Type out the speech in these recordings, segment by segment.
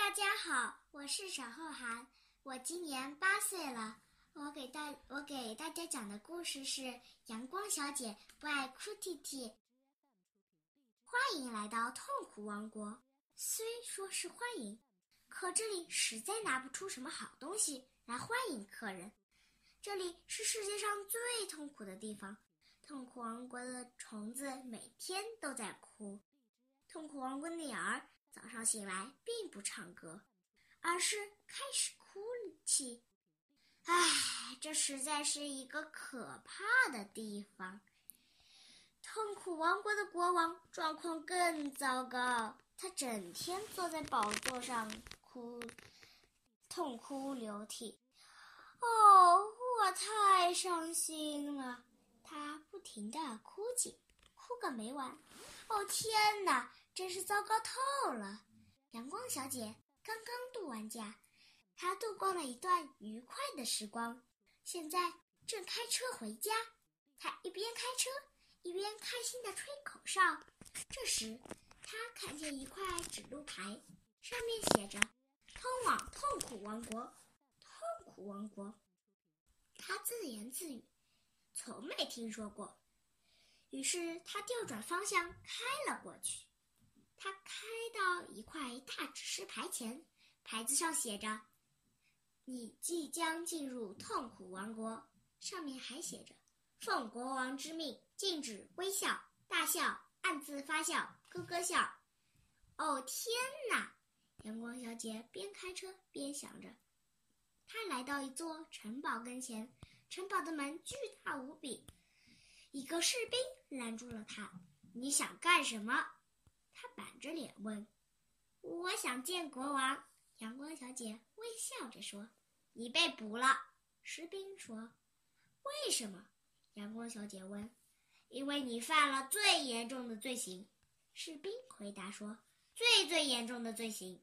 大家好，我是沈浩涵，我今年八岁了。我给大我给大家讲的故事是《阳光小姐不爱哭啼啼》。欢迎来到痛苦王国。虽说是欢迎，可这里实在拿不出什么好东西来欢迎客人。这里是世界上最痛苦的地方。痛苦王国的虫子每天都在哭。痛苦王国的鸟儿早上醒来并不唱歌，而是开始哭泣。唉，这实在是一个可怕的地方。痛苦王国的国王状况更糟糕，他整天坐在宝座上哭，痛哭流涕。哦，我太伤心了！他不停地哭泣，哭个没完。哦天哪，真是糟糕透了！阳光小姐刚刚度完假。她度过了一段愉快的时光，现在正开车回家。她一边开车，一边开心地吹口哨。这时，他看见一块指路牌，上面写着“通往痛苦王国”。痛苦王国，他自言自语：“从没听说过。”于是，他调转方向开了过去。开到一块大指示牌前，牌子上写着。你即将进入痛苦王国，上面还写着：“奉国王之命，禁止微笑、大笑、暗自发笑、咯咯笑。”哦天哪！阳光小姐边开车边想着。她来到一座城堡跟前，城堡的门巨大无比。一个士兵拦住了她：“你想干什么？”他板着脸问：“我想见国王。”阳光小姐微笑着说。你被捕了，士兵说。为什么？阳光小姐问。因为你犯了最严重的罪行，士兵回答说。最最严重的罪行。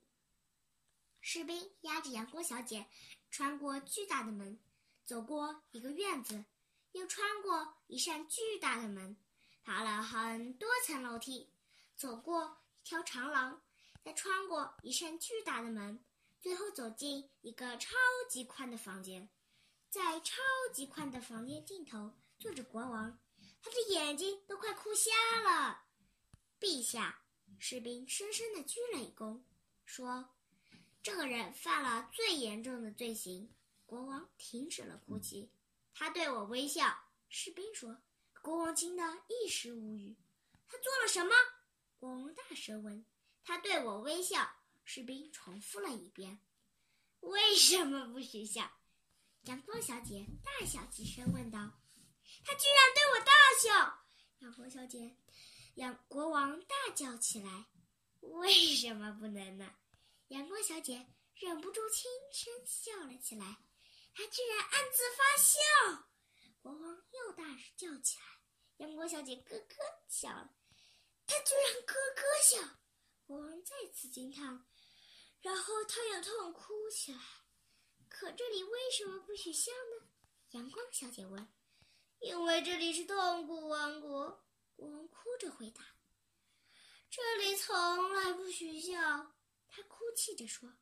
士兵押着阳光小姐，穿过巨大的门，走过一个院子，又穿过一扇巨大的门，爬了很多层楼梯，走过一条长廊，再穿过一扇巨大的门。最后走进一个超级宽的房间，在超级宽的房间尽头坐着国王，他的眼睛都快哭瞎了。陛下，士兵深深地鞠了一躬，说：“这个人犯了最严重的罪行。”国王停止了哭泣，他对我微笑。士兵说：“国王惊得一时无语。”他做了什么？国王大声问。他对我微笑。士兵重复了一遍：“为什么不许笑？”阳光小姐大笑几声，问道：“他居然对我大笑！”阳光小姐，阳国王大叫起来：“为什么不能呢？”阳光小姐忍不住轻声笑了起来：“他居然暗自发笑！”国王又大叫起来：“阳光小姐咯咯笑了，他居然咯咯笑！”国王再次惊叹。然后他又痛哭起来，可这里为什么不许笑呢？阳光小姐问。因为这里是痛苦王国，国王哭着回答。这里从来不许笑，他哭泣着说。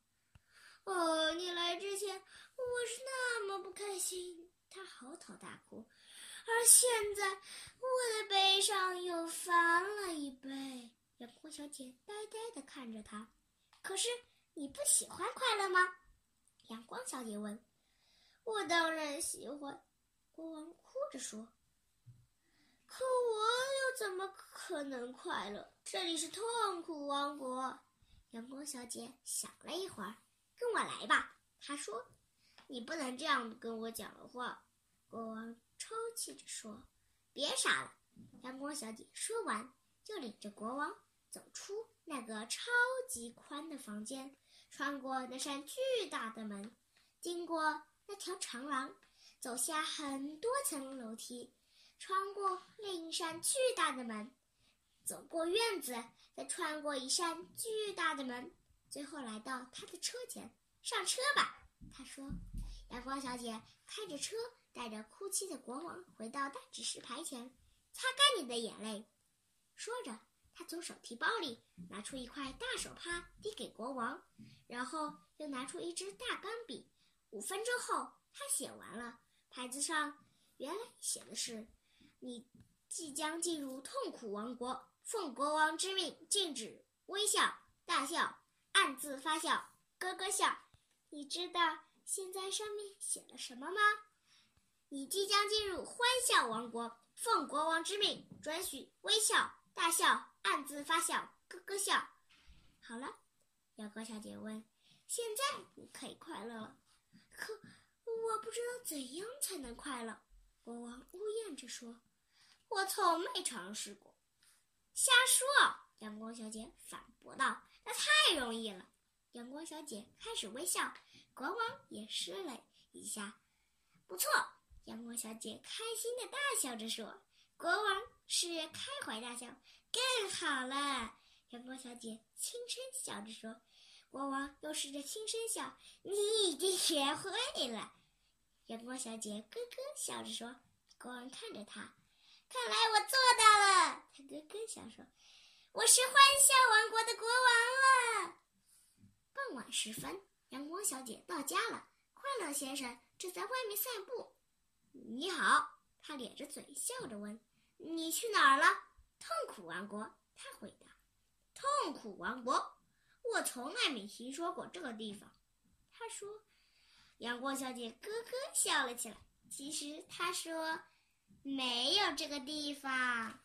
哦，你来之前我是那么不开心，他嚎啕大哭，而现在我的背上又翻了一倍。阳光小姐呆呆地看着他，可是。你不喜欢快乐吗？阳光小姐问。我当然喜欢，国王哭着说。可我又怎么可能快乐？这里是痛苦王国。阳光小姐想了一会儿，跟我来吧。她说。你不能这样跟我讲的话。国王抽泣着说。别傻了。阳光小姐说完，就领着国王走出那个超级宽的房间。穿过那扇巨大的门，经过那条长廊，走下很多层楼梯，穿过另一扇巨大的门，走过院子，再穿过一扇巨大的门，最后来到他的车前。上车吧，他说。阳光小姐开着车，带着哭泣的国王回到大指示牌前，擦干你的眼泪。说着，她从手提包里拿出一块大手帕，递给国王，然后又拿出一支大钢笔。五分钟后，他写完了。牌子上原来写的是：“你即将进入痛苦王国，奉国王之命，禁止微笑、大笑、暗自发笑、咯咯笑。”你知道现在上面写了什么吗？你即将进入欢笑王国，奉国王之命，准许微笑、大笑、暗自发笑、咯咯笑。好了，阳光小姐问：“现在你可以快乐了？”可我不知道怎样才能快乐。国王呜咽着说：“我从没尝试过。”瞎说！阳光小姐反驳道：“那太容易了。”阳光小姐开始微笑，国王也试了一下。不错，阳光小姐开心的大笑着说：“国王是开怀大笑，更好了。”阳光小姐轻声笑着说：“国王又试着轻声笑，你已经学会了。”阳光小姐咯咯笑着说：“国王看着她，看来我做到了。”她咯咯笑说：“我是欢笑王国的国王了。”傍晚时分，阳光小姐到家了。快乐先生正在外面散步。你好，他咧着嘴笑着问：“你去哪儿了？”痛苦王国，他回答：“痛苦王国，我从来没听说过这个地方。”他说。阳光小姐咯咯笑了起来。其实他说：“没有这个地方。”